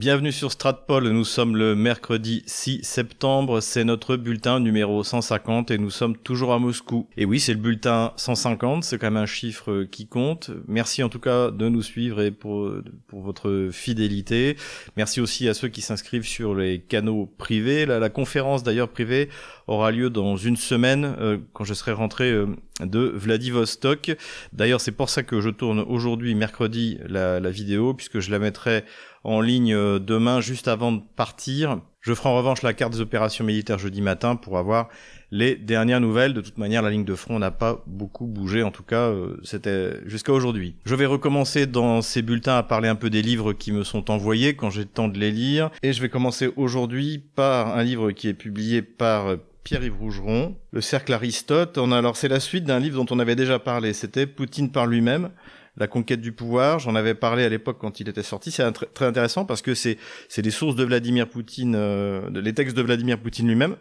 Bienvenue sur Stratpol, nous sommes le mercredi 6 septembre, c'est notre bulletin numéro 150 et nous sommes toujours à Moscou. Et oui, c'est le bulletin 150, c'est quand même un chiffre qui compte. Merci en tout cas de nous suivre et pour, pour votre fidélité. Merci aussi à ceux qui s'inscrivent sur les canaux privés. La, la conférence d'ailleurs privée aura lieu dans une semaine euh, quand je serai rentré euh, de Vladivostok. D'ailleurs, c'est pour ça que je tourne aujourd'hui, mercredi, la, la vidéo, puisque je la mettrai en ligne euh, demain juste avant de partir. Je ferai en revanche la carte des opérations militaires jeudi matin pour avoir les dernières nouvelles. De toute manière, la ligne de front n'a pas beaucoup bougé, en tout cas, euh, c'était jusqu'à aujourd'hui. Je vais recommencer dans ces bulletins à parler un peu des livres qui me sont envoyés quand j'ai le temps de les lire. Et je vais commencer aujourd'hui par un livre qui est publié par euh, Pierre-Yves Rougeron, Le Cercle Aristote. On a, alors c'est la suite d'un livre dont on avait déjà parlé, c'était Poutine par lui-même la conquête du pouvoir. J'en avais parlé à l'époque quand il était sorti. C'est très intéressant parce que c'est c'est des sources de Vladimir Poutine, euh, les textes de Vladimir Poutine lui-même,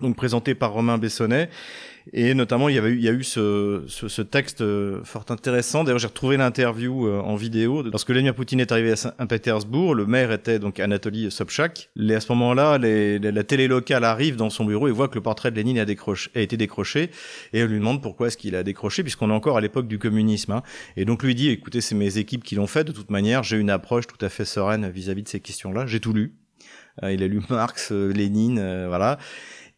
donc présentés par Romain Bessonnet. Et notamment, il y avait il y a eu ce, ce, ce texte euh, fort intéressant. D'ailleurs, j'ai retrouvé l'interview euh, en vidéo. Lorsque Vladimir Poutine est arrivé à Saint-Pétersbourg, le maire était donc Anatoly Sobchak. Et à ce moment-là, les, la télé locale arrive dans son bureau et voit que le portrait de Lénine a, décroché, a été décroché. Et on lui demande pourquoi est-ce qu'il a décroché, puisqu'on est encore à l'époque du communisme. Hein. Et donc lui dit, écoutez, c'est mes équipes qui l'ont fait. De toute manière, j'ai une approche tout à fait sereine vis-à-vis de ces questions-là. J'ai tout lu. Euh, il a lu Marx, Lénine, voilà.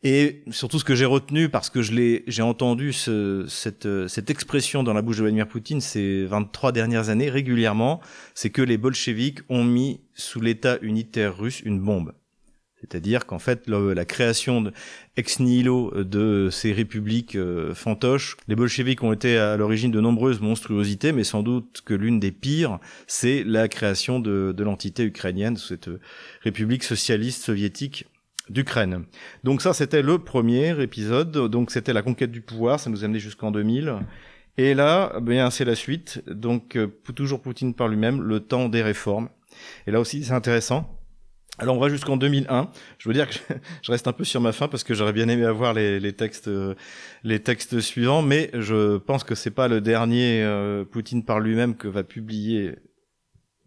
Et surtout ce que j'ai retenu, parce que je l'ai, j'ai entendu ce, cette, cette expression dans la bouche de Vladimir Poutine ces 23 dernières années régulièrement, c'est que les bolcheviks ont mis sous l'État unitaire russe une bombe. C'est-à-dire qu'en fait, la création de, ex nihilo de ces républiques euh, fantoches, les bolcheviks ont été à l'origine de nombreuses monstruosités, mais sans doute que l'une des pires, c'est la création de, de l'entité ukrainienne, cette république socialiste soviétique d'Ukraine. Donc ça, c'était le premier épisode. Donc c'était la conquête du pouvoir. Ça nous a jusqu'en 2000. Et là, bien, c'est la suite. Donc euh, toujours Poutine par lui-même, le temps des réformes. Et là aussi, c'est intéressant. Alors on va jusqu'en 2001. Je veux dire que je reste un peu sur ma fin parce que j'aurais bien aimé avoir les, les, textes, euh, les textes suivants, mais je pense que c'est pas le dernier euh, Poutine par lui-même que va publier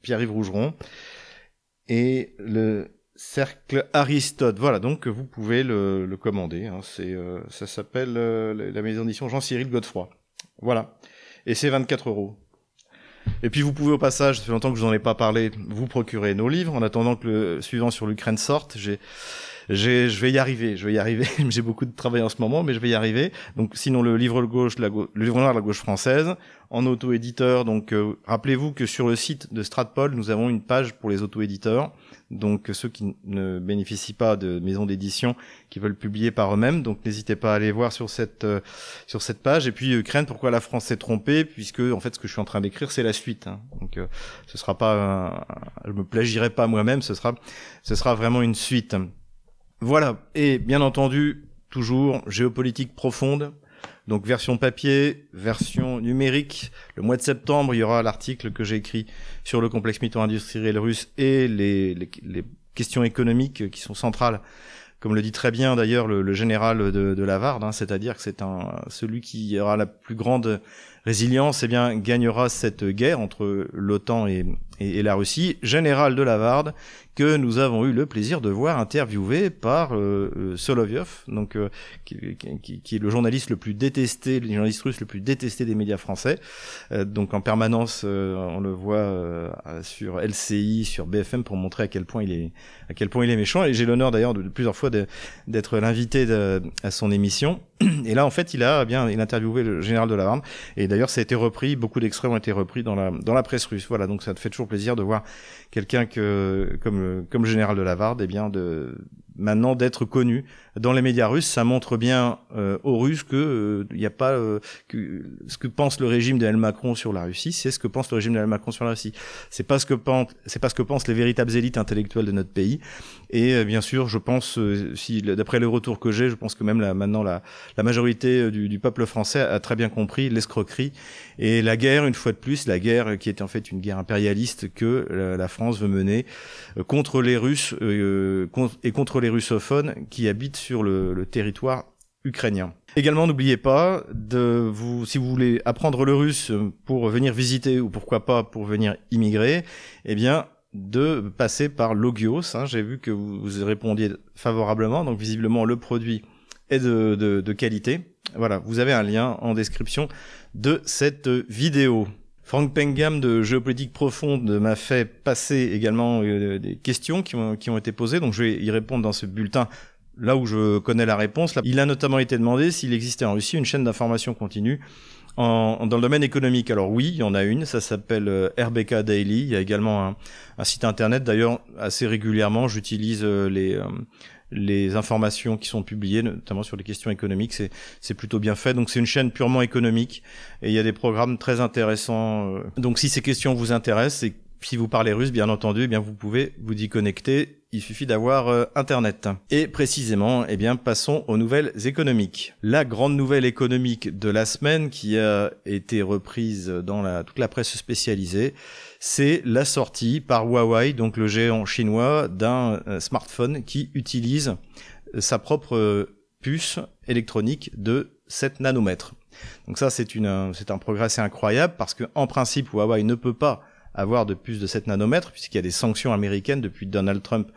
Pierre-Yves Rougeron. Et le Cercle Aristote. Voilà, donc vous pouvez le, le commander. Hein. C'est, euh, ça s'appelle euh, la maison d'édition Jean-Cyril Godefroy. Voilà. Et c'est 24 euros. Et puis vous pouvez au passage, ça fait longtemps que je vous en ai pas parlé, vous procurer nos livres en attendant que le suivant sur l'Ukraine sorte. J'ai je vais y arriver, je vais y arriver. J'ai beaucoup de travail en ce moment, mais je vais y arriver. Donc, sinon, le livre gauche, la le livre noir de la gauche française, en auto-éditeur. Donc, euh, rappelez-vous que sur le site de Stratpol, nous avons une page pour les auto-éditeurs. Donc, ceux qui ne bénéficient pas de maisons d'édition, qui veulent publier par eux-mêmes. Donc, n'hésitez pas à aller voir sur cette euh, sur cette page. Et puis, euh, pourquoi la France s'est trompée, puisque en fait, ce que je suis en train d'écrire, c'est la suite. Hein. Donc, euh, ce sera pas, je me plagierai pas moi-même. Ce sera, ce sera vraiment une suite. Voilà. Et bien entendu, toujours géopolitique profonde. Donc version papier, version numérique. Le mois de septembre, il y aura l'article que j'ai écrit sur le complexe mito-industriel russe et les, questions économiques qui sont centrales, comme le dit très bien d'ailleurs le, général de, de Lavarde, hein, c'est-à-dire que c'est un celui qui aura la plus grande résilience, eh bien gagnera cette guerre entre l'OTAN et, la Russie. Général de Lavarde, que nous avons eu le plaisir de voir interviewé par euh, euh Solovyov, donc euh, qui, est le journaliste le plus détesté, le journaliste russe le plus détesté des médias français. Donc en permanence, on le voit sur LCI, sur BFM pour montrer à quel point il est, à quel point il est méchant. Et j'ai l'honneur d'ailleurs de, plusieurs fois d'être l'invité à son émission. Et là, en fait, il a bien, il a interviewé le général de Lavarde. Et d'ailleurs, ça a été repris. Beaucoup d'extraits ont été repris dans la dans la presse russe. Voilà, donc ça te fait toujours plaisir de voir quelqu'un que comme comme général de Lavarde, eh bien de maintenant d'être connu dans les médias russes, ça montre bien euh, aux Russes que il euh, n'y a pas euh, que ce que pense le régime de Macron sur la Russie, c'est ce que pense le régime de Macron sur la Russie. C'est pas ce que pense c'est pas ce que pensent les véritables élites intellectuelles de notre pays. Et euh, bien sûr, je pense si d'après le retour que j'ai, je pense que même là, maintenant la, la majorité du, du, peuple français a très bien compris l'escroquerie et la guerre une fois de plus, la guerre qui est en fait une guerre impérialiste que la, la France veut mener contre les Russes et contre les russophones qui habitent sur le, territoire ukrainien. Également, n'oubliez pas de vous, si vous voulez apprendre le russe pour venir visiter ou pourquoi pas pour venir immigrer, eh bien, de passer par Logios. Hein. J'ai vu que vous, vous, répondiez favorablement, donc visiblement le produit est de, qualité. Voilà, vous avez un lien en description de cette vidéo. Frank Pengam de Géopolitique Profonde m'a fait passer également euh, des questions qui ont, qui ont été posées, donc je vais y répondre dans ce bulletin là où je connais la réponse. Il a notamment été demandé s'il existait en Russie une chaîne d'information continue en, dans le domaine économique. Alors oui, il y en a une, ça s'appelle euh, RBK Daily. Il y a également un, un site internet. D'ailleurs, assez régulièrement, j'utilise euh, les les informations qui sont publiées, notamment sur les questions économiques, c'est plutôt bien fait. Donc c'est une chaîne purement économique et il y a des programmes très intéressants. Euh. Donc si ces questions vous intéressent et si vous parlez russe, bien entendu, eh bien vous pouvez vous y connecter. Il suffit d'avoir euh, Internet. Et précisément, eh bien, passons aux nouvelles économiques. La grande nouvelle économique de la semaine qui a été reprise dans la, toute la presse spécialisée, c'est la sortie par Huawei, donc le géant chinois, d'un euh, smartphone qui utilise euh, sa propre puce électronique de 7 nanomètres. Donc ça, c'est un progrès assez incroyable parce que, en principe, Huawei ne peut pas avoir de plus de 7 nanomètres, puisqu'il y a des sanctions américaines depuis Donald Trump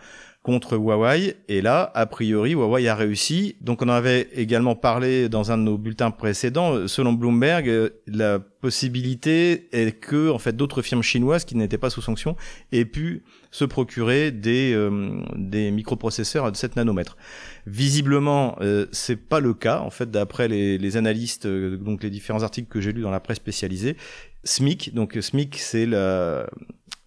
contre Huawei. Et là, a priori, Huawei a réussi. Donc on en avait également parlé dans un de nos bulletins précédents. Selon Bloomberg, euh, la possibilité est que en fait d'autres firmes chinoises qui n'étaient pas sous sanctions aient pu se procurer des euh, des microprocesseurs de 7 nanomètres. Visiblement, euh, c'est pas le cas en fait d'après les, les analystes euh, donc les différents articles que j'ai lus dans la presse spécialisée. SMIC, donc SMIC c'est la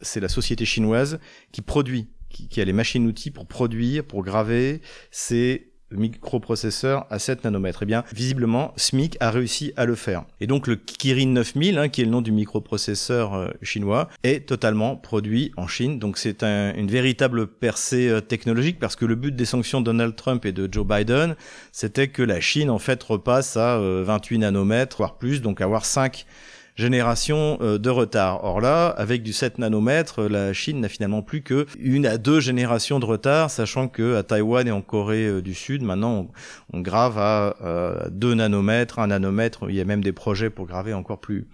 c'est la société chinoise qui produit qui, a les machines-outils pour produire, pour graver ces microprocesseurs à 7 nanomètres. Eh bien, visiblement, SMIC a réussi à le faire. Et donc, le Kirin 9000, hein, qui est le nom du microprocesseur euh, chinois, est totalement produit en Chine. Donc, c'est une véritable percée euh, technologique parce que le but des sanctions de Donald Trump et de Joe Biden, c'était que la Chine, en fait, repasse à 28 euh, nanomètres, voire plus, donc avoir 5 génération euh, de retard. Or là, avec du 7 nanomètres, la Chine n'a finalement plus que une à deux générations de retard, sachant que à Taïwan et en Corée euh, du Sud, maintenant, on, grave à 2 euh, nanomètres, 1 nanomètre. Il y a même des projets pour graver encore plus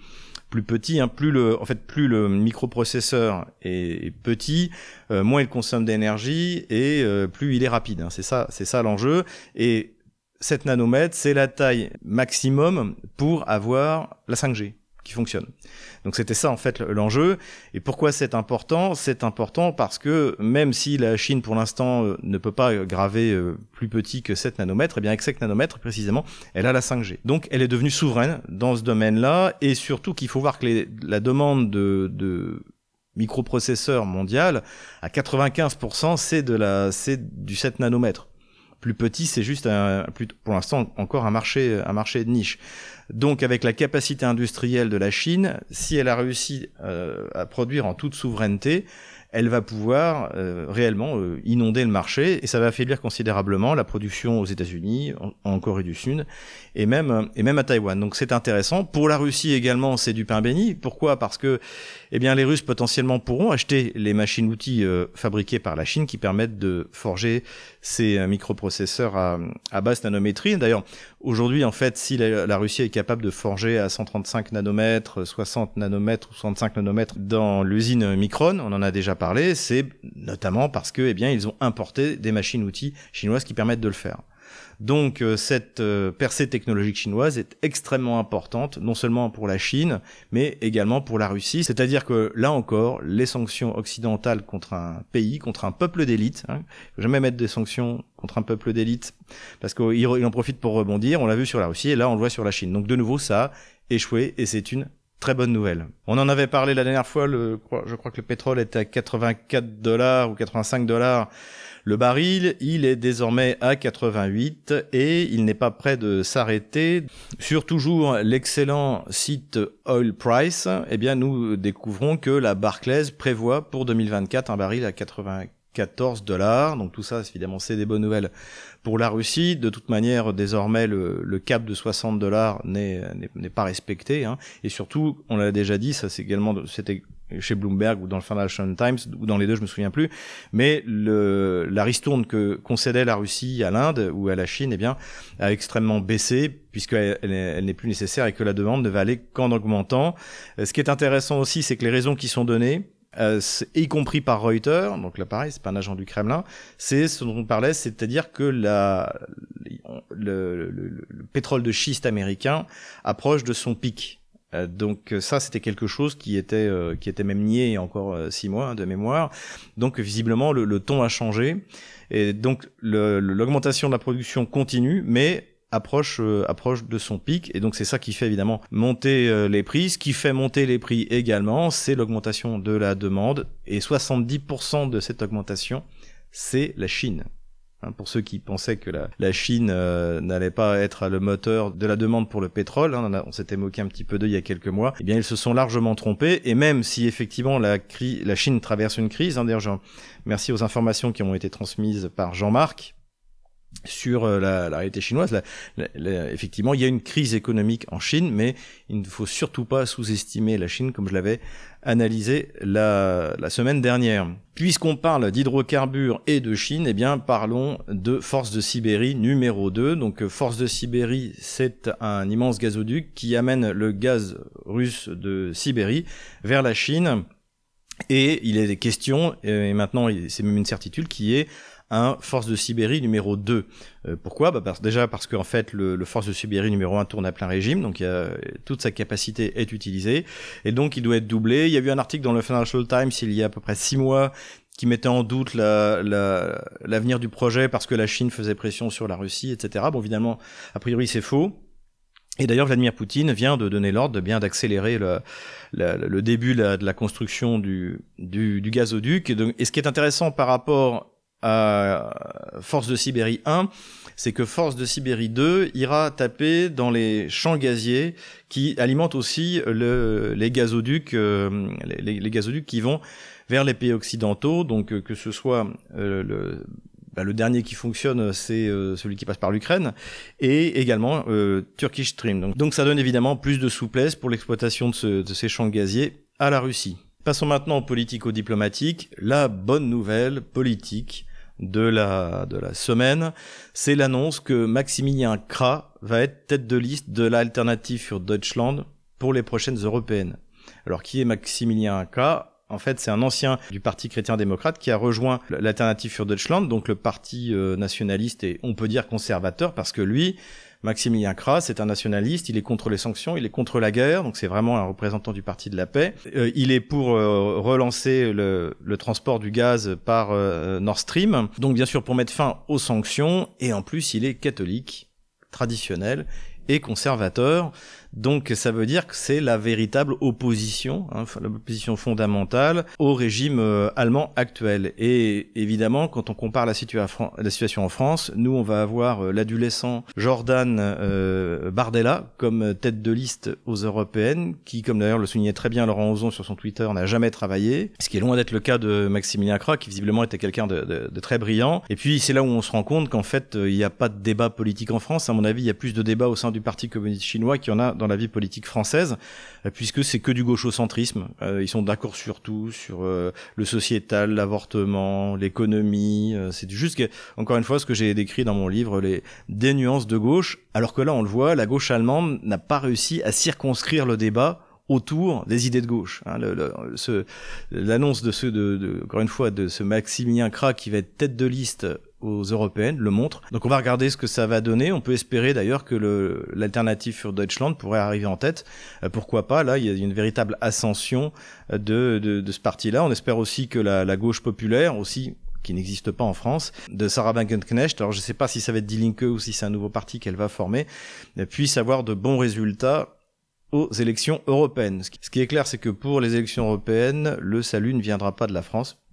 plus petit, hein, plus le, en fait, plus le microprocesseur est, petit, moins il consomme d'énergie et plus il est rapide. Hein. C'est ça, c'est ça l'enjeu. Et 7 nanomètres, c'est la taille maximum pour avoir la 5G qui fonctionne. Donc c'était ça en fait l'enjeu. Et pourquoi c'est important? C'est important parce que même si la Chine pour l'instant euh, ne peut pas graver euh, plus petit que 7 nanomètres, et eh bien avec 7 nanomètres précisément, elle a la 5G. Donc elle est devenue souveraine dans ce domaine-là et surtout qu'il faut voir que la demande de, de microprocesseurs mondial à 95% c'est de la c'est du 7 nanomètres plus petit, c'est juste un, pour l'instant encore un marché, un marché de niche. Donc avec la capacité industrielle de la Chine, si elle a réussi euh, à produire en toute souveraineté, elle va pouvoir euh, réellement euh, inonder le marché et ça va affaiblir considérablement la production aux États-Unis, en, Corée du Sud et même et même à Taïwan. Donc c'est intéressant. Pour la Russie également, c'est du pain béni. Pourquoi? Parce que eh bien les Russes potentiellement pourront acheter les machines-outils euh, fabriquées par la Chine qui permettent de forger ces microprocesseurs à, à basse nanométrie. D'ailleurs, aujourd'hui en fait, si la, Russie est capable de forger à 135 nanomètres, 60 nanomètres ou 65 nanomètres dans l'usine Micron, on en a déjà parlé c'est notamment parce que, eh bien, ils ont importé des machines-outils chinoises qui permettent de le faire. Donc euh, cette euh, percée technologique chinoise est extrêmement importante, non seulement pour la Chine, mais également pour la Russie. C'est-à-dire que là encore, les sanctions occidentales contre un pays, contre un peuple d'élite, hein, faut jamais mettre des sanctions contre un peuple d'élite, parce qu'il en profite pour rebondir. On l'a vu sur la Russie et là on le voit sur la Chine. Donc de nouveau, ça a échoué et c'est une très bonne nouvelle. On en avait parlé la dernière fois, je crois que le pétrole était à 84 dollars ou 85 dollars le baril, il est désormais à 88 et il n'est pas prêt de s'arrêter. Sur toujours l'excellent site Oil Price, eh bien nous découvrons que la Barclays prévoit pour 2024 un baril à 94 dollars. Donc tout ça, évidemment, c'est des bonnes nouvelles pour la Russie, de toute manière, désormais, le, cap de 60 dollars n'est pas respecté. Hein. Et surtout, on l'a déjà dit, ça c'est également, chez Bloomberg ou dans le Financial Times ou dans les deux, je me souviens plus. Mais le, la ristourne que concédait la Russie à l'Inde ou à la Chine, eh bien, a extrêmement baissé puisqu'elle elle, n'est plus nécessaire et que la demande ne va aller qu'en augmentant. Ce qui est intéressant aussi, c'est que les raisons qui sont données, euh, y compris par Reuters, donc là pareil, c'est pas un agent du Kremlin, c'est ce dont on parlait, c'est-à-dire que la, le, le, pétrole de schiste américain approche de son pic. Euh, donc ça, c'était quelque chose qui était euh, qui était même nié il y a encore six mois hein, de mémoire. Donc visiblement, le, ton a changé. Et donc l'augmentation de la production continue, mais approche euh, de son pic. Et donc c'est ça qui fait évidemment monter euh, les prix. Ce qui fait monter les prix également c'est l'augmentation de la demande. Et 70% de cette augmentation c'est la Chine hein, pour ceux qui pensaient que la, Chine euh, n'allait pas être le moteur de la demande pour le pétrole, hein, on, s'était moqué un petit peu d'eux il y a quelques mois, eh bien ils se sont largement trompés, et même si effectivement la, Chine traverse une crise, hein, merci aux informations qui ont été transmises par Jean-Marc, sur euh, la, réalité chinoise. effectivement, il y a une crise économique en Chine, mais il ne faut surtout pas sous-estimer la Chine, comme je l'avais analysé la, semaine dernière. Puisqu'on parle d'hydrocarbures et de Chine, eh bien, parlons de Force de Sibérie numéro 2. Donc, Force de Sibérie, c'est un immense gazoduc qui amène le gaz russe de Sibérie vers la Chine. Et il est question, et maintenant c'est même une certitude, qui est un Force de Sibérie numéro 2. Euh, pourquoi? Bah Déjà parce qu'en fait le, Force de Sibérie numéro 1 tourne à plein régime, donc a, toute sa capacité est utilisée, et donc il doit être doublé. Il y a eu un article dans le Financial Times il y a à peu près six mois qui mettait en doute l'avenir la, du projet parce que la Chine faisait pression sur la Russie, etc. Bon, évidemment, a priori c'est faux. Et d'ailleurs, Vladimir Poutine vient de donner l'ordre de bien d'accélérer le, le, début de la, construction du, du, du gazoduc. Et, et ce qui est intéressant par rapport Force de Sibérie 1, c'est que Force de Sibérie 2 ira taper dans les champs gaziers qui alimentent aussi le, les gazoducs, euh, les, gazoducs qui vont vers les pays occidentaux, donc euh, que ce soit euh, le, bah, le dernier qui fonctionne, c'est celui qui passe par l'Ukraine, et également Turkish Stream. Donc, donc, ça donne évidemment plus de souplesse pour l'exploitation de, de ces champs gaziers à la Russie. Passons maintenant aux politico-diplomatiques. La bonne nouvelle politique de la, de la semaine, c'est l'annonce que Maximilien Kra va être tête de liste de l'alternative für Deutschland pour les prochaines européennes. Alors qui est Maximilien Kra? En fait, c'est un ancien du Parti chrétien-démocrate qui a rejoint l'Alternative für Deutschland, donc le parti euh, nationaliste et on peut dire conservateur, parce que lui, Maximilien Kras c'est un nationaliste, il est contre les sanctions, il est contre la guerre, donc c'est vraiment un représentant du Parti de la paix. Euh, il est pour euh, relancer le, transport du gaz par euh, Nord Stream, donc bien sûr pour mettre fin aux sanctions, et en plus il est catholique, traditionnel et conservateur. Donc ça veut dire que c'est la véritable opposition, hein, l'opposition fondamentale au régime euh, allemand actuel. Et évidemment, quand on compare la, la, situation en France, nous on va avoir euh, l'adolescent Jordan euh, Bardella comme tête de liste aux européennes, qui, comme d'ailleurs le soulignait très bien Laurent Ozon sur son Twitter, n'a jamais travaillé, ce qui est loin d'être le cas de Maximilien Krah, qui visiblement était quelqu'un de, de, très brillant. Et puis c'est là où on se rend compte qu'en fait il n'y a pas de débat politique en France. À mon avis, il y a plus de débats au sein du Parti communiste chinois qu'il y en a dans la vie politique française, euh, puisque c'est que du gauchocentrisme. Euh, ils sont d'accord sur tout, sur euh, le sociétal, l'avortement, l'économie. c'est juste, encore une fois, ce que j'ai décrit dans mon livre, les des nuances de gauche. Alors que là, on le voit, la gauche allemande n'a pas réussi à circonscrire le débat autour des idées de gauche. Hein, l'annonce de ce, de, encore une fois, de ce Maximilien Kra qui va être tête de liste aux européennes le montre. Donc on va regarder ce que ça va donner. On peut espérer d'ailleurs que l'alternative sur Deutschland pourrait arriver en tête. Euh, pourquoi pas? Là, il y a une véritable ascension euh, de, de, de ce parti-là. On espère aussi que la, la gauche populaire aussi qui n'existe pas en France, de Sarah Wagenknecht, alors je ne sais pas si ça va être Die Linke ou si c'est un nouveau parti qu'elle va former, euh, puisse avoir de bons résultats aux élections européennes. Ce qui est clair, c'est que pour les élections européennes, le salut ne viendra pas de la France,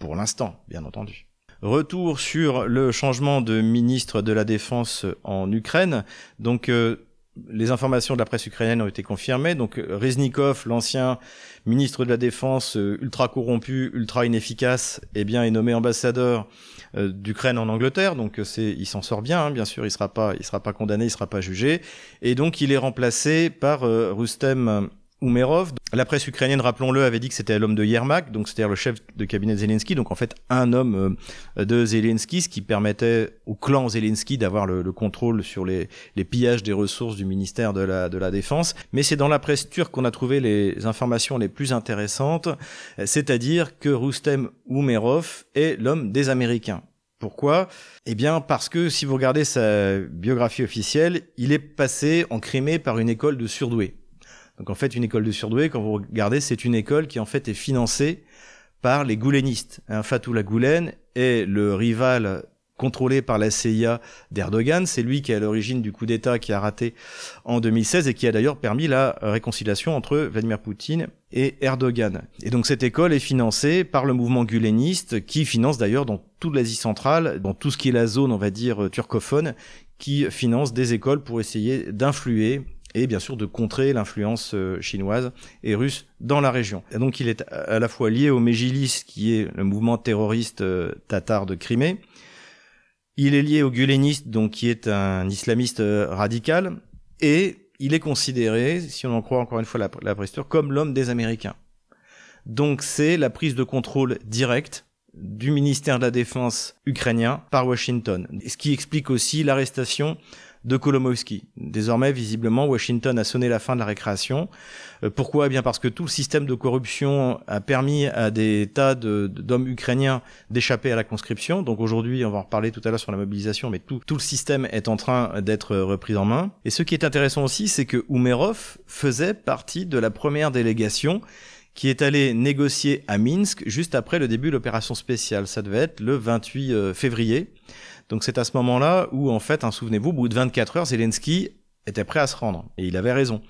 pour l'instant, bien entendu. Retour sur le changement de ministre de la Défense en Ukraine. Donc, euh, les informations de la presse ukrainienne ont été confirmées. Donc, Reznikov, l'ancien ministre de la Défense, euh, ultra corrompu, ultra inefficace, eh bien, est nommé ambassadeur euh, d'Ukraine en Angleterre. Donc, c'est, il s'en sort bien, hein, bien sûr. Il sera pas, il sera pas condamné, il sera pas jugé. Et donc, il est remplacé par Rustem Umerov. La presse ukrainienne, rappelons-le, avait dit que c'était l'homme de Yermak, donc c'est-à-dire le chef de cabinet de Zelensky, donc en fait un homme euh, de Zelensky, ce qui permettait au clan Zelensky d'avoir le, contrôle sur les, pillages des ressources du ministère de la, de la Défense. Mais c'est dans la presse turque qu'on a trouvé les informations les plus intéressantes, c'est-à-dire que Rustem Umerov est l'homme des Américains. Pourquoi? Eh bien parce que si vous regardez sa biographie officielle, il est passé en Crimée par une école de surdoués. Donc en fait, une école de surdoués, quand vous regardez, c'est une école qui en fait est financée par les goulénistes. Un Fatoula Goulen est le rival contrôlé par la CIA d'Erdogan. C'est lui qui est à l'origine du coup d'État qui a raté en 2016 et qui a d'ailleurs permis la réconciliation entre Vladimir Poutine et Erdogan. Et donc cette école est financée par le mouvement guleniste qui finance d'ailleurs dans toute l'Asie centrale, dans tout ce qui est la zone, on va dire, turcophone, qui finance des écoles pour essayer d'influer et bien sûr de contrer l'influence euh, chinoise et russe dans la région. Donc il est à la fois lié au Méjilis, qui est le mouvement terroriste euh, tatar de Crimée, il est lié au Guleniste, donc qui est un islamiste euh, radical, et il est considéré, si on en croit encore une fois la, la comme l'homme des Américains. Donc c'est la prise de contrôle directe du ministère de la Défense ukrainien par Washington, ce qui explique aussi l'arrestation de Kolomowski. Désormais, visiblement, Washington a sonné la fin de la récréation. Euh, pourquoi? Eh bien parce que tout le système de corruption a permis à des tas d'hommes ukrainiens d'échapper à la conscription. Donc aujourd'hui, on va en reparler tout à l'heure sur la mobilisation, mais tout, le système est en train d'être repris en main. Et ce qui est intéressant aussi, c'est que Umerov faisait partie de la première délégation qui est allé négocier à Minsk juste après le début de l'opération spéciale. Ça devait être le 28 euh, février. Donc c'est à ce moment-là où, en fait, hein, souvenez-vous, au bout de 24 heures, Zelensky était prêt à se rendre. Et il avait raison.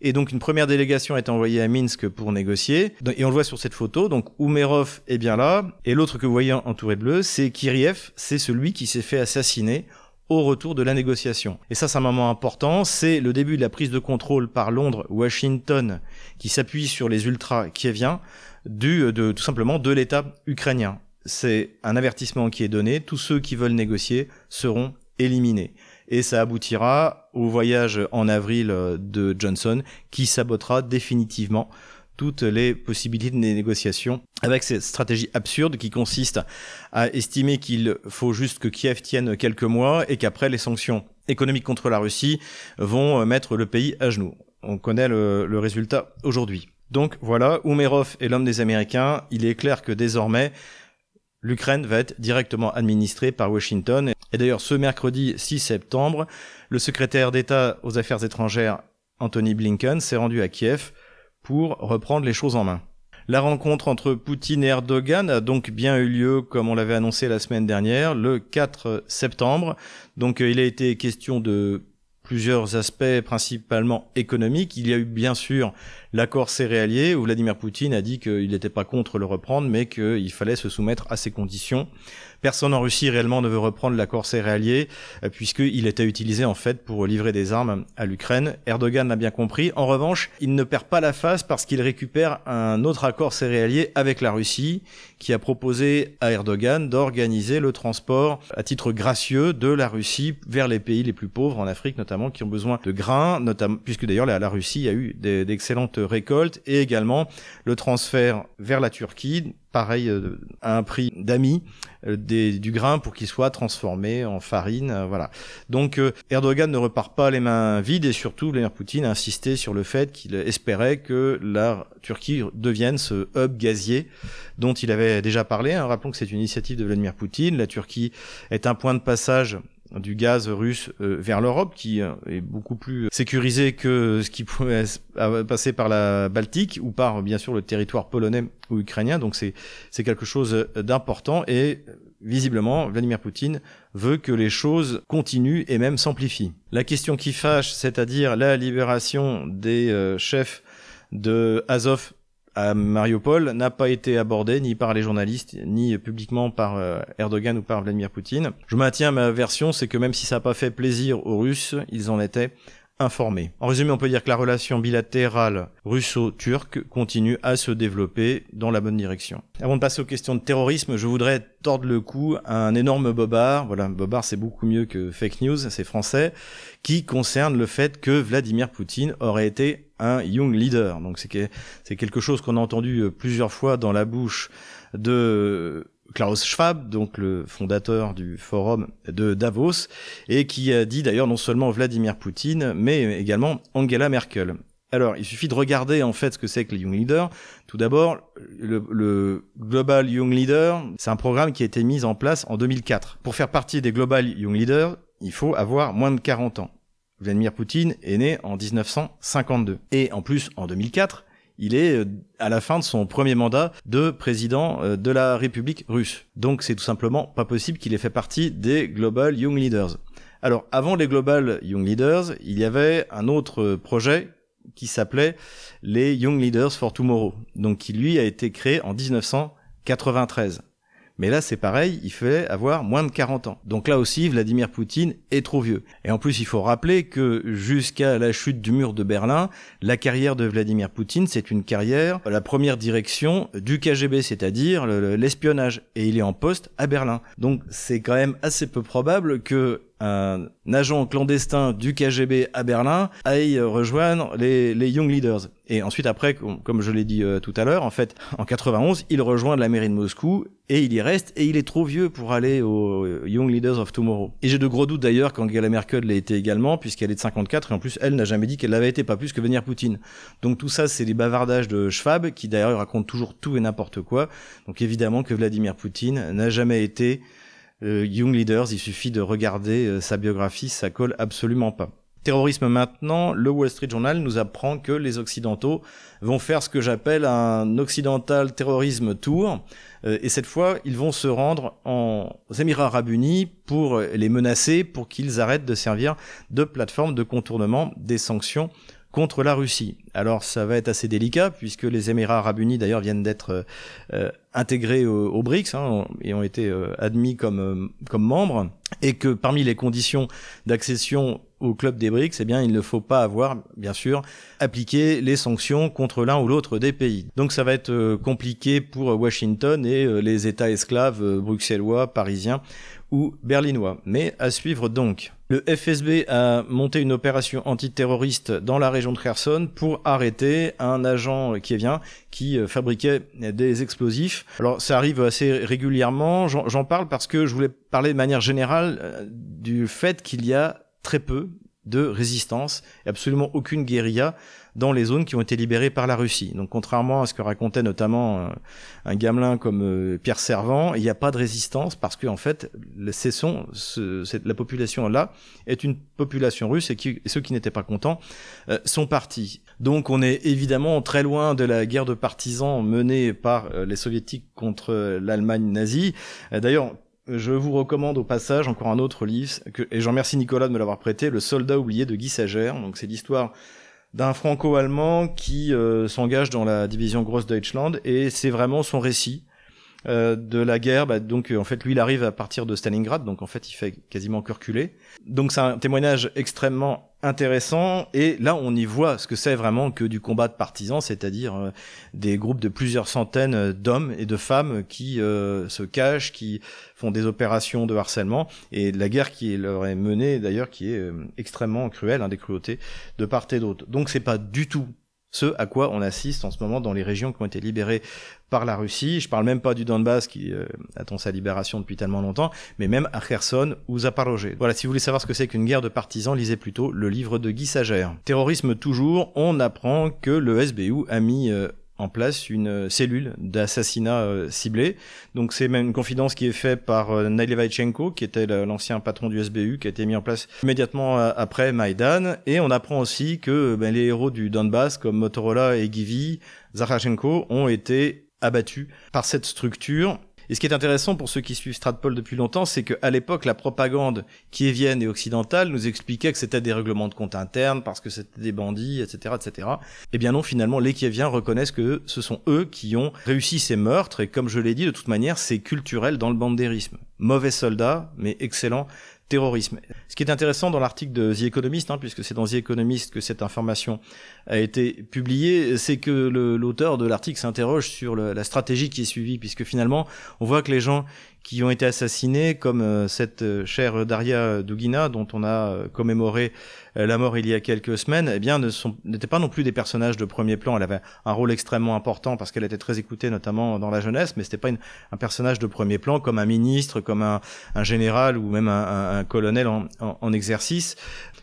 Et donc une première délégation a été envoyée à Minsk pour négocier. Et on le voit sur cette photo. Donc Umerov est bien là. Et l'autre que vous voyez entouré de bleu, c'est Kiriev. C'est celui qui s'est fait assassiner au retour de la négociation. Et ça, c'est un moment important. C'est le début de la prise de contrôle par Londres, Washington, qui s'appuie sur les ultras kieviens, du, de, tout simplement de l'État ukrainien c'est un avertissement qui est donné. Tous ceux qui veulent négocier seront éliminés. Et ça aboutira au voyage en avril euh, de Johnson qui sabotera définitivement toutes les possibilités de négociation avec cette stratégie absurde qui consiste à estimer qu'il faut juste que Kiev tienne quelques mois et qu'après les sanctions économiques contre la Russie vont euh, mettre le pays à genoux. On connaît le, le résultat aujourd'hui. Donc voilà, Umerov est l'homme des Américains. Il est clair que désormais, l'Ukraine va être directement administrée par Washington. Et d'ailleurs, ce mercredi 6 septembre, le secrétaire d'État aux Affaires étrangères, Anthony Blinken, s'est rendu à Kiev pour reprendre les choses en main. La rencontre entre Poutine et Erdogan a donc bien eu lieu, comme on l'avait annoncé la semaine dernière, le 4 septembre. Donc il a été question de plusieurs aspects principalement économiques. Il y a eu bien sûr l'accord céréalier où Vladimir Poutine a dit qu'il n'était pas contre le reprendre, mais qu'il fallait se soumettre à ses conditions. Personne en Russie réellement ne veut reprendre l'accord céréalier, euh, puisqu'il était utilisé en fait pour livrer des armes à l'Ukraine. Erdogan l'a bien compris. En revanche, il ne perd pas la face parce qu'il récupère un autre accord céréalier avec la Russie, qui a proposé à Erdogan d'organiser le transport à titre gracieux de la Russie vers les pays les plus pauvres en Afrique notamment, qui ont besoin de grains, puisque d'ailleurs la, Russie a eu d'excellentes récoltes, et également le transfert vers la Turquie pareil euh, à un prix d'amis euh, du grain pour qu'il soit transformé en farine euh, voilà donc Erdogan ne repart pas les mains vides et surtout Vladimir Poutine a insisté sur le fait qu'il espérait que la Turquie devienne ce hub gazier dont il avait déjà parlé hein. rappelons que c'est une initiative de Vladimir Poutine la Turquie est un point de passage du gaz russe euh, vers l'Europe, qui euh, est beaucoup plus sécurisé que ce qui pouvait passer par la Baltique ou par bien sûr le territoire polonais ou ukrainien. Donc c'est quelque chose d'important et visiblement Vladimir Poutine veut que les choses continuent et même s'amplifient. La question qui fâche, c'est-à-dire la libération des euh, chefs de Azov à Mariupol n'a pas été abordé ni par les journalistes, ni publiquement par euh, Erdogan ou par Vladimir Poutine. Je maintiens ma version, c'est que même si ça n'a pas fait plaisir aux Russes, ils en étaient informés. En résumé, on peut dire que la relation bilatérale russo-turque continue à se développer dans la bonne direction. Avant de passer aux questions de terrorisme, je voudrais tordre le cou à un énorme bobard. Voilà, bobard c'est beaucoup mieux que fake news, c'est français, qui concerne le fait que Vladimir Poutine aurait été un Young Leader. Donc c'est quelque chose qu'on a entendu euh, plusieurs fois dans la bouche de Klaus Schwab, donc le fondateur du forum de Davos, et qui a dit d'ailleurs non seulement Vladimir Poutine, mais également Angela Merkel. Alors, il suffit de regarder en fait ce que c'est que les Young Leaders. Tout d'abord, le, Global Young Leader, c'est un programme qui a été mis en place en 2004. Pour faire partie des Global Young Leaders, il faut avoir moins de 40 ans. Vladimir Poutine est né en 1952. Et en plus, en 2004, il est euh, à la fin de son premier mandat de président euh, de la République russe. Donc c'est tout simplement pas possible qu'il ait fait partie des Global Young Leaders. Alors avant les Global Young Leaders, il y avait un autre projet qui s'appelait les Young Leaders for Tomorrow, donc qui lui a été créé en 1993. Mais là, c'est pareil, il fallait avoir moins de 40 ans. Donc là aussi, Vladimir Poutine est trop vieux. Et en plus, il faut rappeler que jusqu'à la chute du mur de Berlin, la carrière de Vladimir Poutine, c'est une carrière, la première direction du KGB, c'est-à-dire l'espionnage. Et il est en poste à Berlin. Donc c'est quand même assez peu probable que un agent clandestin du KGB à Berlin aille rejoindre les, les Young Leaders. Et ensuite, après, comme je l'ai dit euh, tout à l'heure, en fait, en 91, il rejoint la mairie de Moscou et il y reste et il est trop vieux pour aller aux Young Leaders of Tomorrow. Et j'ai de gros doutes d'ailleurs qu'Angela Merkel l'a été également, puisqu'elle est de 54 et en plus, elle n'a jamais dit qu'elle l'avait été, pas plus que venir Poutine. Donc tout ça, c'est les bavardages de Schwab, qui d'ailleurs raconte toujours tout et n'importe quoi. Donc évidemment que Vladimir Poutine n'a jamais été euh, Young Leaders, il suffit de regarder euh, sa biographie, ça colle absolument pas. Terrorisme maintenant, le Wall Street Journal nous apprend que les Occidentaux vont faire ce que j'appelle un Occidental Terrorisme Tour. Euh, et cette fois, ils vont se rendre en, aux Émirats Arabes Unis pour les menacer, pour qu'ils arrêtent de servir de plateforme de contournement des sanctions contre la Russie. Alors ça va être assez délicat puisque les Émirats arabes unis d'ailleurs viennent d'être euh, intégrés aux BRICS hein, et ont été euh, admis comme, euh, comme membres et que parmi les conditions d'accession au club des BRICS, eh bien, il ne faut pas avoir, bien sûr, appliqué les sanctions contre l'un ou l'autre des pays. Donc ça va être compliqué pour Washington et les États esclaves bruxellois, parisiens ou berlinois. Mais à suivre donc. Le FSB a monté une opération antiterroriste dans la région de Kherson pour arrêter un agent qui vient qui euh, fabriquait des explosifs. Alors ça arrive assez régulièrement, j'en parle parce que je voulais parler de manière générale euh, du fait qu'il y a très peu de résistance, absolument aucune guérilla dans les zones qui ont été libérées par la Russie. Donc contrairement à ce que racontait notamment euh, un, gamelin comme euh, Pierre Servant, il n'y a pas de résistance parce que en fait, la population là est une population russe et, ceux qui n'étaient pas contents euh, sont partis. Donc on est évidemment très loin de la guerre de partisans menée par les soviétiques contre l'Allemagne nazie. D'ailleurs, je vous recommande au passage encore un autre livre, et j'en remercie Nicolas de me l'avoir prêté, Le soldat oublié de Guy Sagère. Donc c'est l'histoire d'un franco-allemand qui euh, s'engage dans la division Grossdeutschland et c'est vraiment son récit euh, de la guerre. Bah, donc en fait lui il arrive à partir de Stalingrad, donc en fait il fait quasiment que reculer. Donc c'est un témoignage extrêmement intéressant et là on y voit ce que c'est vraiment que du combat de partisans, c'est-à-dire euh, des groupes de plusieurs centaines d'hommes et de femmes qui euh, se cachent, qui font des opérations de harcèlement et la guerre qui leur est menée d'ailleurs qui est euh, extrêmement cruelle, hein, des cruautés de part et d'autre. Donc c'est pas du tout ce à quoi on assiste en ce moment dans les régions qui ont été libérées par la Russie. Je parle même pas du Donbass qui euh, attend sa libération depuis tellement longtemps, mais même à Kherson ou Zaporozhye. Voilà, si vous voulez savoir ce que c'est qu'une guerre de partisans, lisez plutôt le livre de Guy Sagère. Terrorisme toujours, on apprend que le SBU a mis euh, en place une euh, cellule d'assassinat euh, ciblé. Donc c'est même une confidence qui est faite par euh, qui était l'ancien patron du SBU, qui a été mis en place immédiatement après Maïdan. Et on apprend aussi que ben, les héros du Donbass, comme Motorola et Givi, Zakharchenko, ont été abattus par cette structure et ce qui est intéressant pour ceux qui suivent Stratpol depuis longtemps, c'est qu'à l'époque, la propagande kievienne et occidentale nous expliquait que c'était des règlements de compte internes parce que c'était des bandits, etc., etc. Eh bien non, finalement, les Kieviens reconnaissent que ce sont eux qui ont réussi ces meurtres et comme je l'ai dit, de toute manière, c'est culturel dans le bandérisme. Mauvais soldats, mais excellents terrorisme. Ce qui est intéressant dans l'article de The Economist, hein, puisque c'est dans The Economist que cette information a été publiée, c'est que l'auteur de l'article s'interroge sur la stratégie qui est suivie, puisque finalement, on voit que les gens qui ont été assassinés, comme euh, cette euh, chère Daria Dugina, dont on a euh, commémoré la mort il y a quelques semaines, eh bien, n'étaient pas non plus des personnages de premier plan. Elle avait un rôle extrêmement important parce qu'elle était très écoutée, notamment dans la jeunesse, mais c'était pas une, un personnage de premier plan comme un ministre, comme un, un général ou même un, un, colonel en, en, exercice.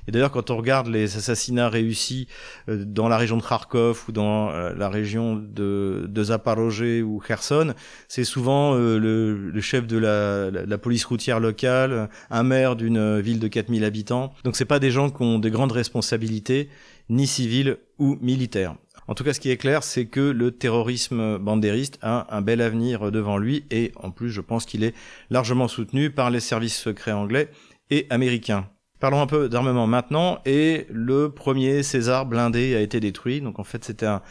Et d'ailleurs, quand on regarde les assassinats réussis dans la région de Kharkov ou dans la région de, de ou Kherson, c'est souvent le, le chef de de la, police routière locale, un maire d'une ville de 4000 habitants. Donc c'est pas des gens qui ont des grandes responsabilités, ni civiles ou militaires. En tout cas, ce qui est clair, c'est que le terrorisme bandériste a un bel avenir devant lui et en plus, je pense qu'il est largement soutenu par les services secrets anglais et américains. Parlons un peu d'armement maintenant et le premier César blindé a été détruit. Donc en fait, c'était un,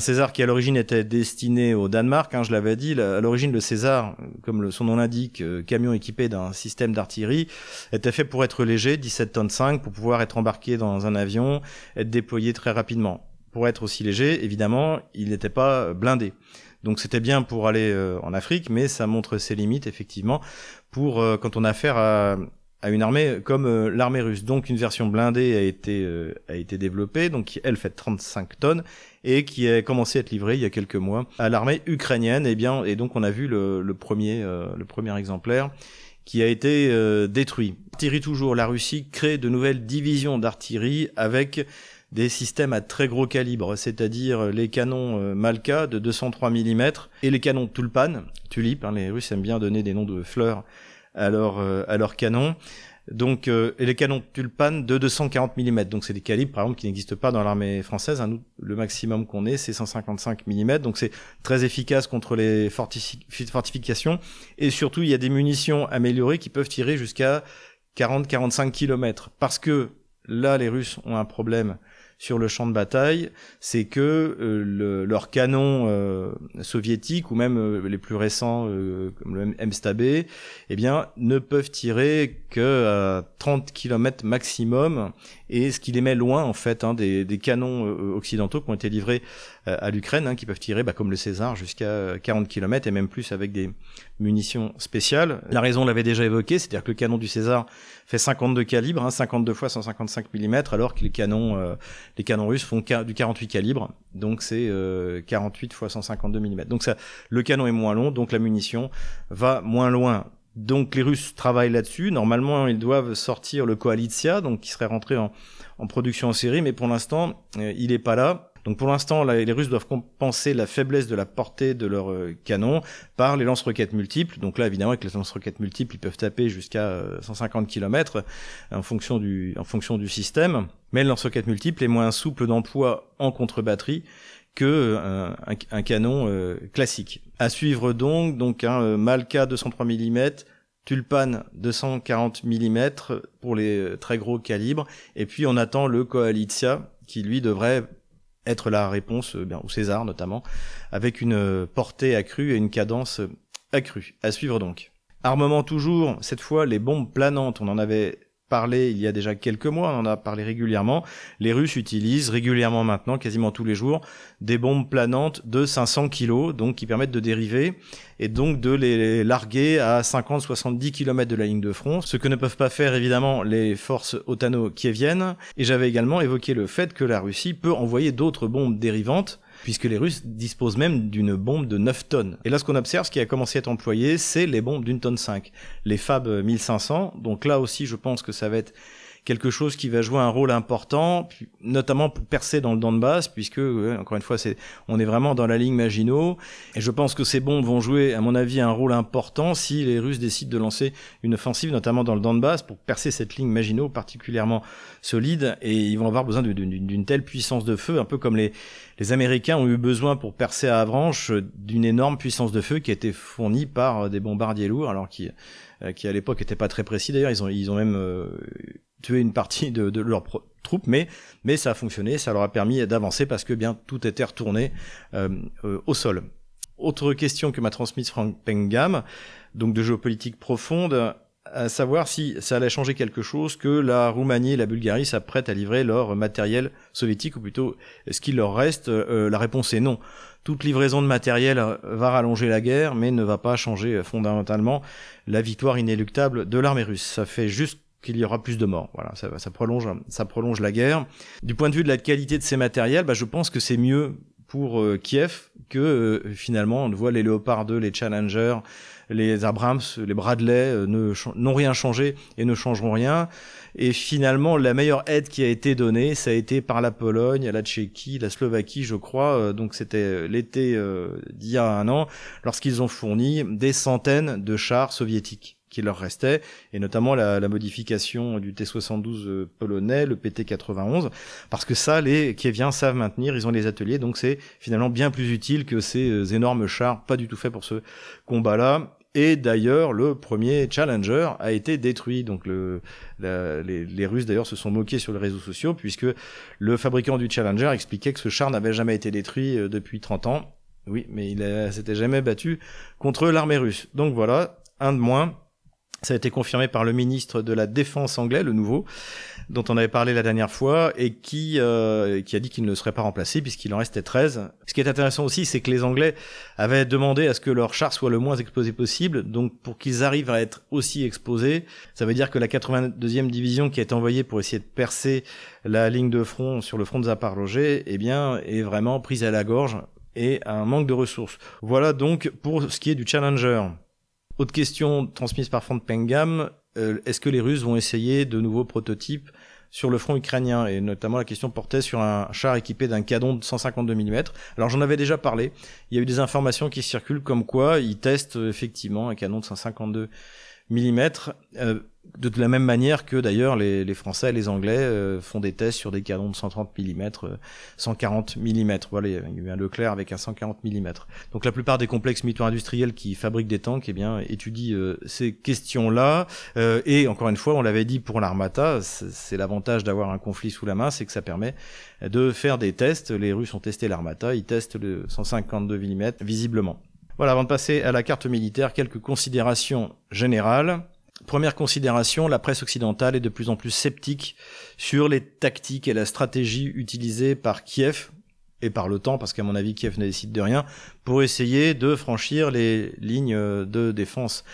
César qui à l'origine était destiné au Danemark, hein, je l'avais dit, à l'origine le César, comme son nom l'indique, euh, camion équipé d'un système d'artillerie, était fait pour être léger, 17 tonnes 5, pour pouvoir être embarqué dans un avion, être déployé très rapidement. Pour être aussi léger, évidemment, il n'était pas blindé. Donc c'était bien pour aller euh, en Afrique, mais ça montre ses limites effectivement pour euh, quand on a affaire à, à une armée comme euh, l'armée russe. Donc une version blindée a été euh, a été développée, donc elle fait 35 tonnes et qui a commencé à être livrée il y a quelques mois à l'armée ukrainienne. Et bien et donc on a vu le, premier euh, le premier exemplaire qui a été détruit. Artillerie toujours, la Russie crée de nouvelles divisions d'artillerie avec des systèmes à très gros calibre, c'est-à-dire les canons Malka de 203 mm et les canons Tulpan, Tulip, hein, les Russes aiment bien donner des noms de fleurs à leur, euh, à leur canon. Donc, euh, et les canons Tulpan de 240 mm. Donc, c'est des calibres, par exemple, qui n'existent pas dans l'armée française. Hein. le maximum qu'on ait, c'est 155 mm. Donc, c'est très efficace contre les fortifications. Et surtout, il y a des munitions améliorées qui peuvent tirer jusqu'à 40-45 km. Parce que là, les Russes ont un problème sur le champ de bataille, c'est que euh, le, leurs canons euh, soviétiques ou même euh, les plus récents comme le MSTB, eh bien, ne peuvent tirer que à 30 km maximum, et ce qui les met loin en fait hein, des, des, canons occidentaux qui ont été livrés à l'Ukraine, hein, qui peuvent tirer bah, comme le César jusqu'à 40 km et même plus avec des munitions spéciales. La raison, on l'avait déjà évoqué, c'est-à-dire que le canon du César fait 52 calibres, hein, 52 fois 155 mm, alors que les canons les canons russes font du 48 calibre, donc c'est 48 fois 152 mm. Donc ça, le canon est moins long, donc la munition va moins loin. Donc les Russes travaillent là-dessus. Normalement, ils doivent sortir le Koalitia, donc qui serait rentré en, en production en série, mais pour l'instant, euh, il n'est pas là. Donc pour l'instant, les Russes doivent compenser la faiblesse de la portée de leurs euh, canons par les lance-roquettes multiples. Donc là, évidemment, avec les lance-roquettes multiples, ils peuvent taper jusqu'à 150 euh, km en fonction du, en fonction du système. Mais le lance-roquette multiple est moins souple d'emploi en contre-batterie que euh, un, canon classique. À suivre donc, donc un Malka 203 mm, Tulpan 240 mm pour les très gros calibres, et puis on attend le Koalitia qui lui devrait être la réponse, euh, bien, au César notamment, avec une euh, portée accrue et une cadence euh, accrue. À suivre donc. Armement toujours, cette fois les bombes planantes, on en avait parlé il y a déjà quelques mois, on en a parlé régulièrement. Les Russes utilisent régulièrement maintenant, quasiment tous les jours, des bombes planantes de 500 kg, donc qui permettent de dériver et donc de les larguer à 50-70 km de la ligne de front, ce que ne peuvent pas faire évidemment les forces otano-kieviennes. Et j'avais également évoqué le fait que la Russie peut envoyer d'autres bombes dérivantes puisque les Russes disposent même d'une bombe de 9 tonnes. Et là, ce qu'on observe, ce qui a commencé à être employé, c'est les bombes d'une tonne 5, les Fab 1500. Donc là aussi, je pense que ça va être quelque chose qui va jouer un rôle important, notamment pour percer dans le Donbass, puisque, encore une fois, on est vraiment dans la ligne Maginot. Et je pense que ces bombes vont jouer, à mon avis, un rôle important si les Russes décident de lancer une offensive, notamment dans le Donbass, pour percer cette ligne Maginot particulièrement solide. Et ils vont avoir besoin d'une telle puissance de feu, un peu comme les, les Américains ont eu besoin pour percer à Avranches d'une énorme puissance de feu qui été fournie par des bombardiers lourds, alors qui, euh, qui à l'époque n'étaient pas très précis d'ailleurs. Ils ont, ils ont même euh, tuer une partie de, de leurs troupes, mais, mais ça a fonctionné, ça leur a permis d'avancer parce que bien tout était retourné euh, euh, au sol. Autre question que m'a transmise Frank Pengam, donc de géopolitique profonde. À savoir si ça allait changer quelque chose que la Roumanie et la Bulgarie s'apprêtent à livrer leur matériel soviétique, ou plutôt ce qu'il leur reste. Euh, la réponse est non. Toute livraison de matériel va rallonger la guerre, mais ne va pas changer fondamentalement la victoire inéluctable de l'armée russe. Ça fait juste qu'il y aura plus de morts. Voilà, ça, prolonge, ça prolonge la guerre. Du point de vue de la qualité de ces matériels, bah, je pense que c'est mieux pour euh, Kiev que euh, finalement on voit les Léopard 2, les Challenger, les Abrams, les Bradley euh, n'ont rien changé et ne changeront rien. Et finalement, la meilleure aide qui a été donnée, ça a été par la Pologne, la Tchéquie, la Slovaquie, je crois. Donc c'était l'été d'il y a un an, lorsqu'ils ont fourni des centaines de chars soviétiques qui leur restait, et notamment la, la modification du T-72 euh, polonais, le PT-91, parce que ça, les Kieviens savent maintenir, ils ont les ateliers, donc c'est finalement bien plus utile que ces euh, énormes chars, pas du tout faits pour ce combat-là. Et d'ailleurs, le premier Challenger a été détruit. Donc le, les, les, Russes d'ailleurs se sont moqués sur les réseaux sociaux puisque le fabricant du Challenger expliquait que ce char n'avait jamais été détruit euh, depuis 30 ans. Oui, mais il s'était jamais battu contre l'armée russe. Donc voilà, un de moins. Ça a été confirmé par le ministre de la Défense anglais, le nouveau, dont on avait parlé la dernière fois, et qui, euh, qui a dit qu'il ne serait pas remplacé puisqu'il en restait 13. Ce qui est intéressant aussi, c'est que les Anglais avaient demandé à ce que leur char soit le moins exposé possible. Donc pour qu'ils arrivent à être aussi exposés, ça veut dire que la 82e division qui a été envoyée pour essayer de percer la ligne de front sur le front de Zaporozhye, eh bien, est vraiment prise à la gorge et a un manque de ressources. Voilà donc pour ce qui est du Challenger. Autre question transmise par Frank Pengam, euh, est-ce que les Russes vont essayer de nouveaux prototypes sur le front ukrainien? Et notamment la question portait sur un char équipé d'un canon de 152 mm. Alors j'en avais déjà parlé, il y a eu des informations qui circulent comme quoi ils testent effectivement un canon de 152 mm de la même manière que d'ailleurs les, Français et les Anglais euh, font des tests sur des canons de 130 mm, 140 mm. Voilà, il y a eu un Leclerc avec un 140 mm. Donc la plupart des complexes militaires-industriels qui fabriquent des tanks, eh bien, étudient euh, ces questions-là. Euh, et encore une fois, on l'avait dit pour l'Armata, c'est l'avantage d'avoir un conflit sous la main, c'est que ça permet de faire des tests. Les Russes ont testé l'Armata, ils testent le 152 mm visiblement. Voilà, avant de passer à la carte militaire, quelques considérations générales. Première considération, la presse occidentale est de plus en plus sceptique sur les tactiques et la stratégie utilisée par Kiev et par l'OTAN, parce qu'à mon avis Kiev ne décide de rien, pour essayer de franchir les lignes de défense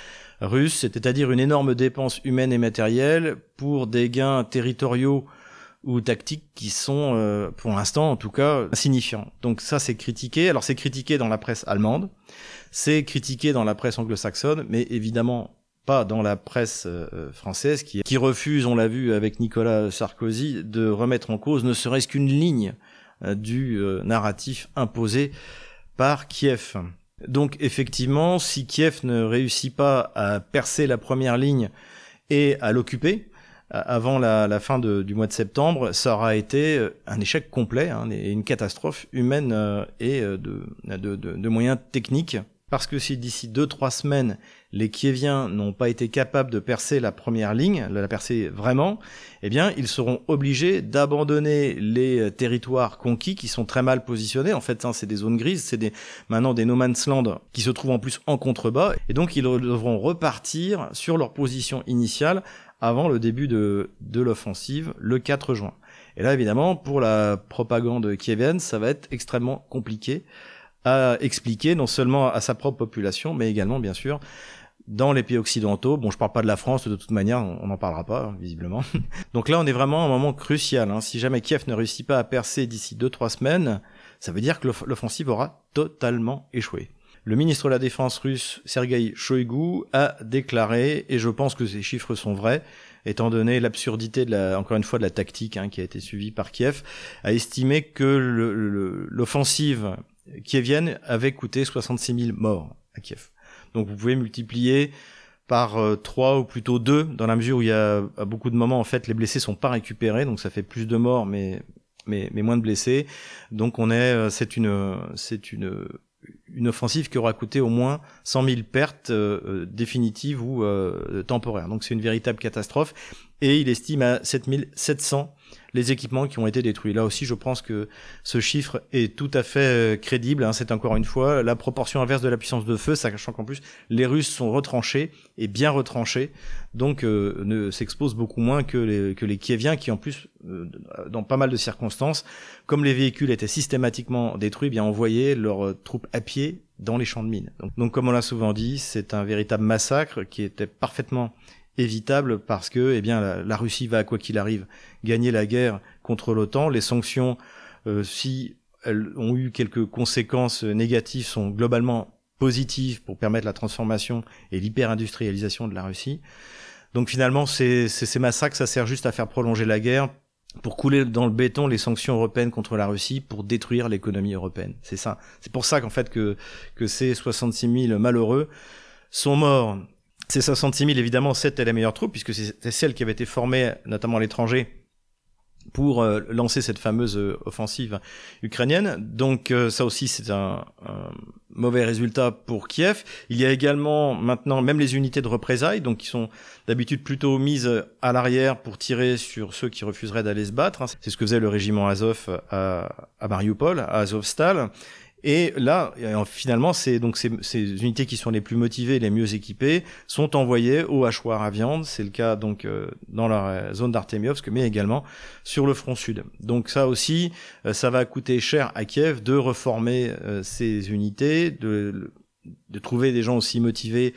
russes, c'est-à-dire une énorme dépense humaine et matérielle pour des gains territoriaux ou tactiques qui sont, euh, pour l'instant en tout cas, insignifiants. Donc ça c'est critiqué. Alors c'est critiqué dans la presse allemande, c'est critiqué dans la presse anglo-saxonne, mais évidemment pas dans la presse euh, euh, française qui, refuse, on l'a vu avec Nicolas Sarkozy, de remettre en cause ne serait-ce qu'une ligne euh, du narratif imposé par Kiev. Donc effectivement, si Kiev ne réussit pas à percer la première ligne et à l'occuper, avant la, fin du mois de septembre, ça aura été un échec complet hein, et une catastrophe humaine et de moyens techniques. Parce que si d'ici 2-3 semaines, les Kieviens n'ont pas été capables de percer la première ligne, de la percer vraiment, eh bien, ils seront obligés d'abandonner les euh, territoires conquis qui sont très mal positionnés. En fait, hein, c'est des zones grises, c'est des, maintenant des no man's land qui se trouvent en plus en contrebas. Et donc, ils devront repartir sur leur position initiale avant le début de, de l'offensive le 4 juin. Et là, évidemment, pour la propagande kievienne, ça va être extrêmement compliqué à expliquer non seulement à sa propre population, mais également, bien sûr, dans les pays occidentaux. Bon, je parle pas de la France, de toute manière, on n'en parlera pas, hein, visiblement. Donc là, on est vraiment à un moment crucial. Hein. Si jamais Kiev ne réussit pas à percer d'ici 2-3 semaines, ça veut dire que l'offensive aura totalement échoué. Le ministre de la Défense russe, Sergei Shoigu, a déclaré, et je pense que ces chiffres sont vrais, étant donné l'absurdité de la, encore une fois, de la tactique hein, qui a été suivie par Kiev, a estimé que l'offensive kievienne avait coûté 66 000 morts à Kiev. Donc vous pouvez multiplier par euh, trois ou plutôt deux dans la mesure où il y a à beaucoup de moments en fait les blessés sont pas récupérés donc ça fait plus de morts mais mais, mais moins de blessés. Donc on est euh, c'est une c'est une une offensive qui aura coûté au moins 100 000 pertes euh, définitives ou temporaires. Donc c'est une véritable catastrophe. Et il estime à 7700 les équipements qui ont été détruits. Là aussi, je pense que ce chiffre est tout à fait euh, crédible. Hein. C'est encore une fois la proportion inverse de la puissance de feu, sachant qu'en plus les Russes sont retranchés et bien retranchés, donc euh, ne s'exposent beaucoup moins que les, que Kieviens, qui en plus, euh, dans pas mal de circonstances, comme les véhicules étaient systématiquement détruits, eh bien envoyaient leurs troupes à pied dans les champs de mines. Donc comme on l'a souvent dit, c'est un véritable massacre qui était parfaitement évitable parce que eh bien la, Russie va quoi qu'il arrive gagner la guerre contre l'OTAN. Les sanctions, euh, si elles ont eu quelques conséquences négatives, sont globalement positives pour permettre la transformation et l'hyper-industrialisation de la Russie. Donc finalement, ces, ces massacres, ça sert juste à faire prolonger la guerre pour couler dans le béton les sanctions européennes contre la Russie pour détruire l'économie européenne. C'est ça. C'est pour ça qu'en fait que, que ces 66 000 malheureux sont morts ces 66 000, évidemment, c'était la meilleure troupe, puisque c'était celle qui avait été formée, notamment à l'étranger, pour euh, lancer cette fameuse euh, offensive ukrainienne. Donc euh, ça aussi, c'est un, mauvais résultat pour Kiev. Il y a également maintenant même les unités de représailles, donc qui sont d'habitude plutôt mises à l'arrière pour tirer sur ceux qui refuseraient d'aller se battre. C'est ce que faisait le régiment Azov à, à Mariupol, à Azovstal. Et là, finalement, c'est donc ces, unités qui sont les plus motivées, les mieux équipées, sont envoyées au hachoir à viande. C'est le cas donc euh, dans la zone d'Artemiovsk, mais également sur le front sud. Donc ça aussi, euh, ça va coûter cher à Kiev de reformer euh, ces unités, de trouver des gens aussi motivés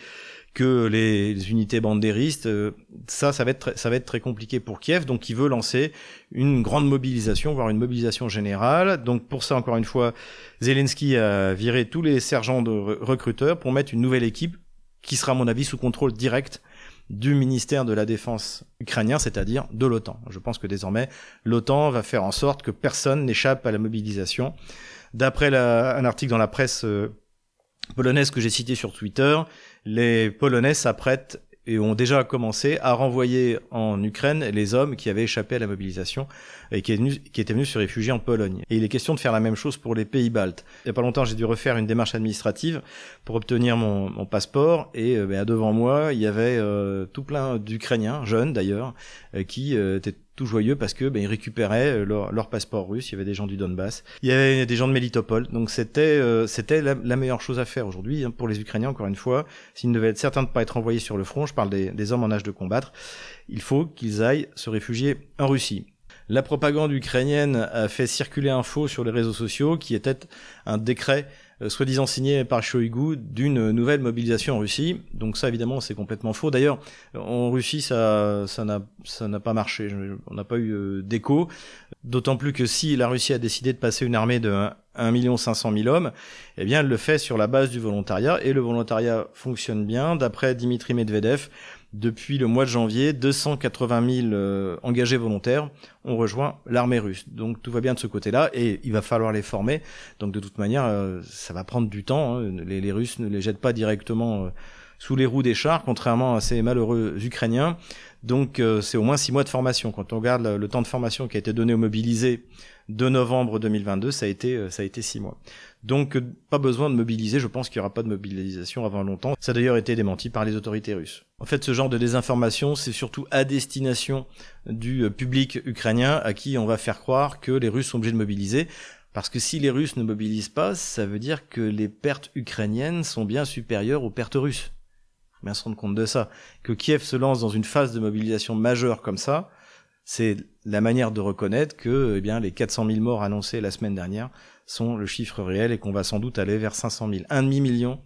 que les, unités bandéristes. Euh, ça, ça va être très, ça va être très compliqué pour Kiev. Donc, il veut lancer une grande mobilisation, voire une mobilisation générale. Donc, pour ça, encore une fois, Zelensky a viré tous les sergents de recruteurs pour mettre une nouvelle équipe qui sera, à mon avis, sous contrôle direct du ministère de la Défense ukrainien, c'est-à-dire de l'OTAN. Je pense que désormais, l'OTAN va faire en sorte que personne n'échappe à la mobilisation. D'après un article dans la presse polonaise que j'ai cité sur Twitter, les Polonais s'apprêtent et ont déjà commencé à renvoyer en Ukraine les hommes qui avaient échappé à la mobilisation et qui, étaient venus se réfugier en Pologne. Et il est question de faire la même chose pour les pays baltes. Il n'y a pas longtemps, j'ai dû refaire une démarche administrative pour obtenir mon, passeport et euh, ben, devant moi, il y avait euh, tout plein d'Ukrainiens, jeunes d'ailleurs, euh, qui étaient tout joyeux parce que ben, ils récupéraient leur, leur, passeport russe. Il y avait des gens du Donbass, il y avait des gens de Melitopol. Donc c'était c'était la, meilleure chose à faire aujourd'hui hein, pour les Ukrainiens. Encore une fois, s'ils ne devaient être certains de pas être envoyés sur le front, je parle des, hommes en âge de combattre, il faut qu'ils aillent se réfugier en Russie. La propagande ukrainienne a fait circuler un sur les réseaux sociaux qui était un décret euh, soi-disant signé par Shoigu d'une nouvelle mobilisation en Russie. Donc ça évidemment c'est complètement faux. D'ailleurs en Russie ça ça n'a ça n'a pas marché. On n'a pas eu euh, d'écho. D'autant plus que si la Russie a décidé de passer une armée de 1 500 000 hommes, eh bien elle le fait sur la base du volontariat et le volontariat fonctionne bien. D'après Dimitri Medvedev, depuis le mois de janvier, 280 000 euh, engagés volontaires ont rejoint l'armée russe. Donc tout va bien de ce côté-là et il va falloir les former. Donc de toute manière, euh, ça va prendre du temps. Hein. Les, Russes ne les jettent pas directement euh, sous les roues des chars, contrairement à ces malheureux Ukrainiens. Donc c'est au moins six mois de formation. Quand on regarde le, temps de formation qui a été donné aux mobilisés de novembre 2022, ça a été ça a été six mois. Donc pas besoin de mobiliser, je pense qu'il n'y aura pas de mobilisation avant longtemps. Ça a d'ailleurs été démenti par les autorités russes. En fait, ce genre de désinformation, c'est surtout à destination du euh, public ukrainien à qui on va faire croire que les Russes sont obligés de mobiliser. Parce que si les Russes ne mobilisent pas, ça veut dire que les pertes ukrainiennes sont bien supérieures aux pertes russes. Bien se rendre compte de ça. Que Kiev se lance dans une phase de mobilisation majeure comme ça, c'est la manière de reconnaître que eh bien, les 400 000 morts annoncés la semaine dernière sont le chiffre réel et qu'on va sans doute aller vers 500 000. Un demi-million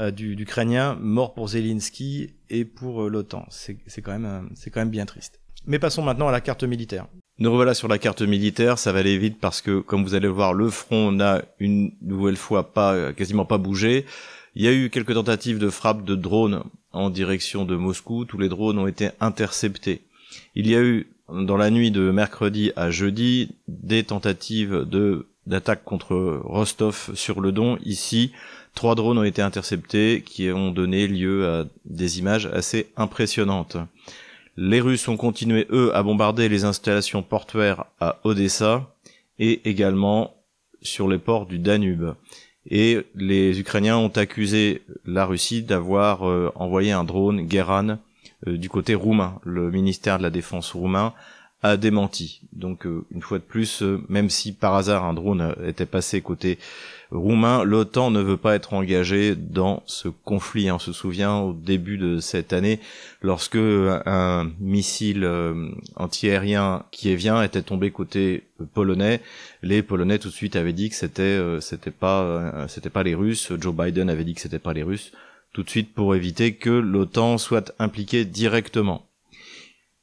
euh, d'Ukrainiens morts pour Zelensky et pour euh, l'OTAN. C'est quand, même, euh, quand même bien triste. Mais passons maintenant à la carte militaire. Nous revoilà sur la carte militaire, ça va aller vite parce que, comme vous allez le voir, le front n'a une nouvelle fois pas, quasiment pas bougé. Il y a eu quelques tentatives de frappe de drones en direction de Moscou. Tous les drones ont été interceptés. Il y a eu, dans la nuit de mercredi à jeudi, des tentatives d'attaque contre Rostov sur le Don. Ici, trois drones ont été interceptés qui ont donné lieu à des images assez impressionnantes. Les Russes ont continué, eux, à bombarder les installations portuaires à Odessa et également sur les ports du Danube. Et les Ukrainiens ont accusé la Russie d'avoir euh, envoyé un drone Guéran du côté roumain. Le ministère de la Défense roumain a démenti. Donc euh, une fois de plus, euh, même si par hasard un drone était passé côté roumain, l'OTAN ne veut pas être engagé dans ce conflit. On se souvient au début de cette année, lorsque un missile euh, antiaérien kievien était tombé côté polonais, les Polonais tout de suite avaient dit que c'était c'était pas c'était pas les Russes. Joe Biden avait dit que c'était pas les Russes tout de suite pour éviter que l'OTAN soit impliquée directement.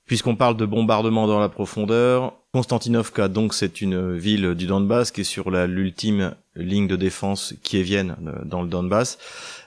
Puisqu'on parle de bombardement dans la profondeur, Konstantinovka, donc c'est une ville du Donbass qui est sur l'ultime ligne de défense qui est Vienne euh, dans le Donbass,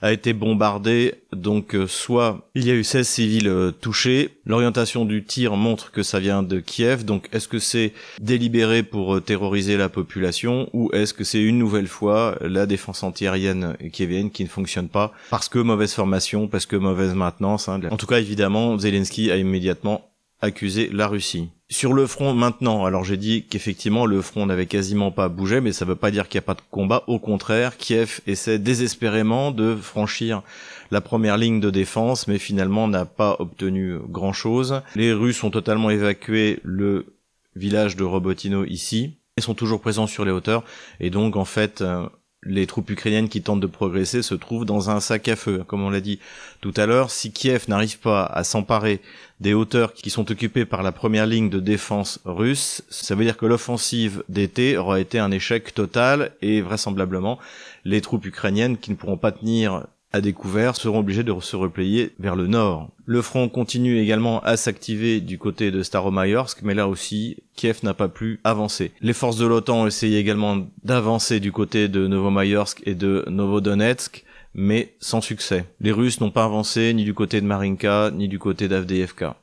a été bombardée. Donc euh, soit il y a eu 16 civils euh, touchés, l'orientation du tir montre que ça vient de Kiev. Donc est-ce que c'est délibéré pour terroriser la population ou est-ce que c'est une nouvelle fois la défense antiaérienne kievienne qui ne fonctionne pas parce que mauvaise formation, parce que mauvaise maintenance. Hein. En tout cas évidemment Zelensky a immédiatement accuser la Russie. Sur le front maintenant, alors j'ai dit qu'effectivement le front n'avait quasiment pas bougé, mais ça ne veut pas dire qu'il n'y a pas de combat. Au contraire, Kiev essaie désespérément de franchir la première ligne de défense, mais finalement n'a pas obtenu grand-chose. Les Russes ont totalement évacué le village de Robotino ici, et sont toujours présents sur les hauteurs, et donc en fait euh, les troupes ukrainiennes qui tentent de progresser se trouvent dans un sac à feu. Comme on l'a dit tout à l'heure, si Kiev n'arrive pas à s'emparer des hauteurs qui sont occupées par la première ligne de défense russe, ça veut dire que l'offensive d'été aura été un échec total et vraisemblablement les troupes ukrainiennes qui ne pourront pas tenir à découvert seront obligés de se replier vers le nord. Le front continue également à s'activer du côté de Staromayorsk, mais là aussi, Kiev n'a pas pu avancer. Les forces de l'OTAN ont essayé également d'avancer du côté de Novomayorsk et de Novodonetsk, mais sans succès. Les Russes n'ont pas avancé ni du côté de Marinka, ni du côté d'Avdeyevka.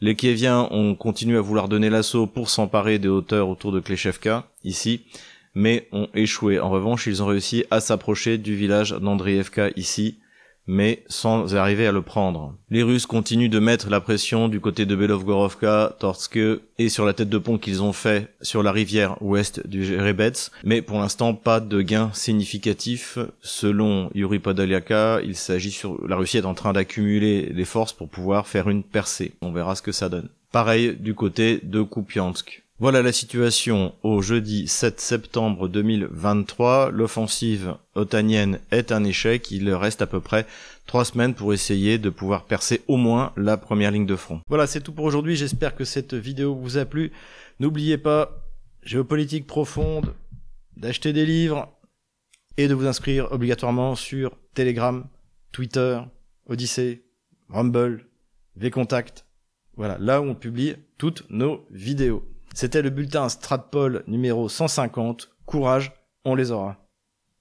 Les Kieviens ont continué à vouloir donner l'assaut pour s'emparer des hauteurs autour de Kleshevka, ici, mais ont échoué. En revanche, ils ont réussi à s'approcher du village d'Andrievka ici, mais sans arriver à le prendre. Les Russes continuent de mettre la pression du côté de Belovgorovka, Torsk et sur la tête de pont qu'ils ont fait sur la rivière ouest du Jerebets, mais pour l'instant pas de gain significatif. Selon Yuri Podolyaka, il s'agit sur la Russie est en train d'accumuler les forces pour pouvoir faire une percée. On verra ce que ça donne. Pareil du côté de Kupiansk. Voilà la situation au jeudi 7 septembre 2023. L'offensive otanienne est un échec. Il reste à peu près trois semaines pour essayer de pouvoir percer au moins la première ligne de front. Voilà, c'est tout pour aujourd'hui. J'espère que cette vidéo vous a plu. N'oubliez pas, géopolitique profonde, d'acheter des livres et de vous inscrire obligatoirement sur Telegram, Twitter, Odyssey, Rumble, VContact. Voilà, là où on publie toutes nos vidéos. C'était le bulletin Stratpol numéro 150. Courage, on les aura.